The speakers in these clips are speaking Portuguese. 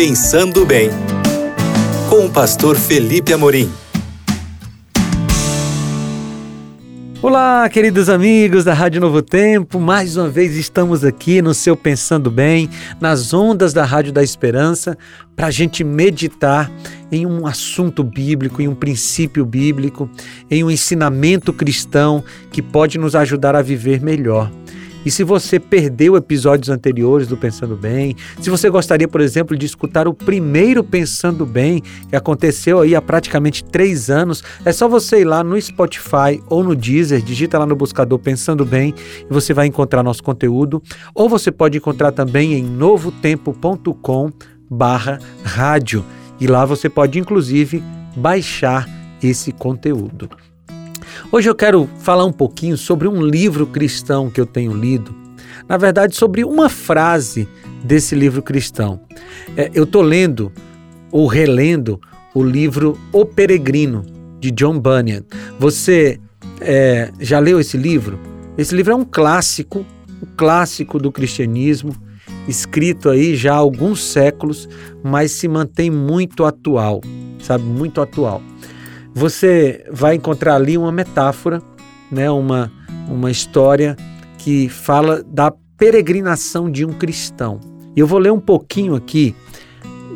Pensando Bem, com o pastor Felipe Amorim. Olá, queridos amigos da Rádio Novo Tempo, mais uma vez estamos aqui no seu Pensando Bem, nas ondas da Rádio da Esperança, para a gente meditar em um assunto bíblico, em um princípio bíblico, em um ensinamento cristão que pode nos ajudar a viver melhor. E se você perdeu episódios anteriores do Pensando Bem, se você gostaria, por exemplo, de escutar o primeiro Pensando Bem, que aconteceu aí há praticamente três anos, é só você ir lá no Spotify ou no Deezer, digita lá no buscador Pensando Bem e você vai encontrar nosso conteúdo. Ou você pode encontrar também em novotempo.com barra rádio. E lá você pode, inclusive, baixar esse conteúdo. Hoje eu quero falar um pouquinho sobre um livro cristão que eu tenho lido. Na verdade, sobre uma frase desse livro cristão. É, eu estou lendo ou relendo o livro O Peregrino, de John Bunyan. Você é, já leu esse livro? Esse livro é um clássico, um clássico do cristianismo, escrito aí já há alguns séculos, mas se mantém muito atual, sabe? Muito atual você vai encontrar ali uma metáfora, né, uma, uma história que fala da peregrinação de um cristão. E eu vou ler um pouquinho aqui,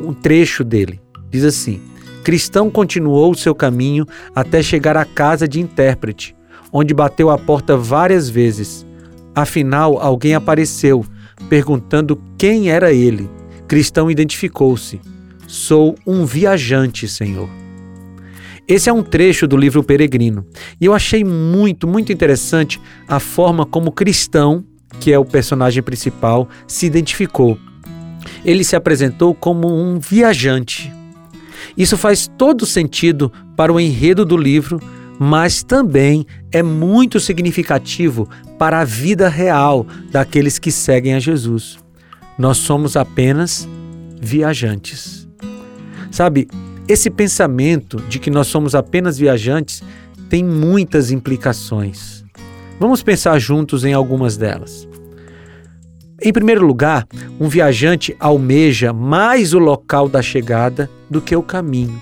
um trecho dele. Diz assim: Cristão continuou o seu caminho até chegar à casa de intérprete, onde bateu a porta várias vezes. Afinal, alguém apareceu, perguntando quem era ele. Cristão identificou-se: Sou um viajante, Senhor. Esse é um trecho do livro Peregrino. E eu achei muito, muito interessante a forma como cristão, que é o personagem principal, se identificou. Ele se apresentou como um viajante. Isso faz todo sentido para o enredo do livro, mas também é muito significativo para a vida real daqueles que seguem a Jesus. Nós somos apenas viajantes. Sabe, esse pensamento de que nós somos apenas viajantes tem muitas implicações. Vamos pensar juntos em algumas delas. Em primeiro lugar, um viajante almeja mais o local da chegada do que o caminho.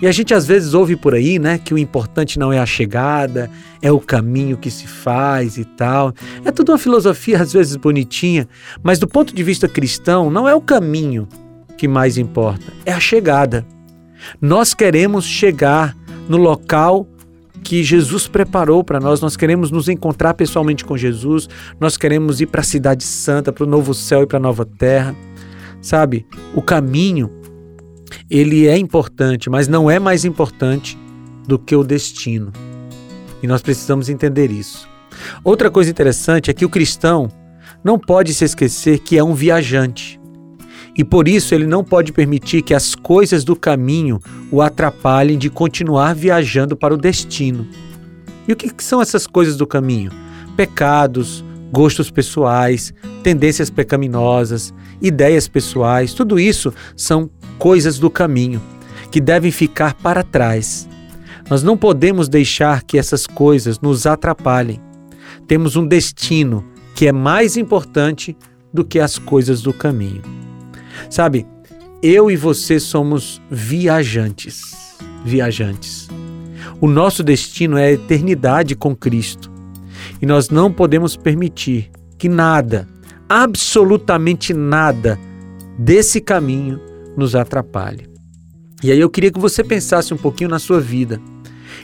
E a gente às vezes ouve por aí, né, que o importante não é a chegada, é o caminho que se faz e tal. É tudo uma filosofia às vezes bonitinha, mas do ponto de vista cristão, não é o caminho que mais importa, é a chegada. Nós queremos chegar no local que Jesus preparou para nós. Nós queremos nos encontrar pessoalmente com Jesus. Nós queremos ir para a Cidade Santa, para o novo céu e para a nova terra. Sabe? O caminho ele é importante, mas não é mais importante do que o destino. E nós precisamos entender isso. Outra coisa interessante é que o cristão não pode se esquecer que é um viajante e por isso ele não pode permitir que as coisas do caminho o atrapalhem de continuar viajando para o destino. E o que são essas coisas do caminho? Pecados, gostos pessoais, tendências pecaminosas, ideias pessoais, tudo isso são coisas do caminho que devem ficar para trás. Nós não podemos deixar que essas coisas nos atrapalhem. Temos um destino que é mais importante do que as coisas do caminho. Sabe, eu e você somos viajantes. Viajantes. O nosso destino é a eternidade com Cristo. E nós não podemos permitir que nada, absolutamente nada, desse caminho nos atrapalhe. E aí eu queria que você pensasse um pouquinho na sua vida.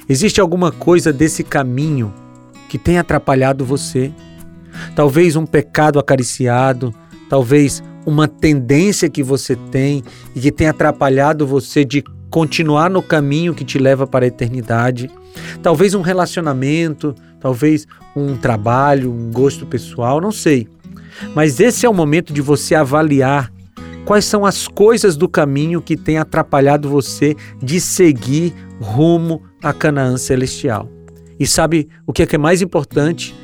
Existe alguma coisa desse caminho que tem atrapalhado você? Talvez um pecado acariciado, talvez uma tendência que você tem e que tem atrapalhado você de continuar no caminho que te leva para a eternidade. Talvez um relacionamento, talvez um trabalho, um gosto pessoal, não sei. Mas esse é o momento de você avaliar quais são as coisas do caminho que têm atrapalhado você de seguir rumo a Canaã celestial. E sabe o que é, que é mais importante?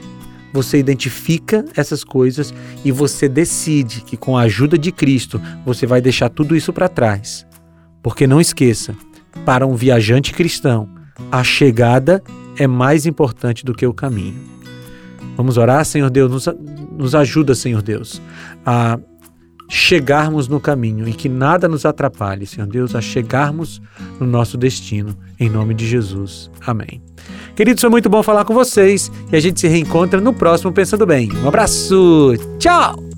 Você identifica essas coisas e você decide que com a ajuda de Cristo você vai deixar tudo isso para trás. Porque não esqueça, para um viajante cristão, a chegada é mais importante do que o caminho. Vamos orar, Senhor Deus, nos, nos ajuda, Senhor Deus, a chegarmos no caminho e que nada nos atrapalhe, Senhor Deus, a chegarmos no nosso destino. Em nome de Jesus. Amém. Queridos, foi muito bom falar com vocês e a gente se reencontra no próximo Pensando Bem. Um abraço. Tchau!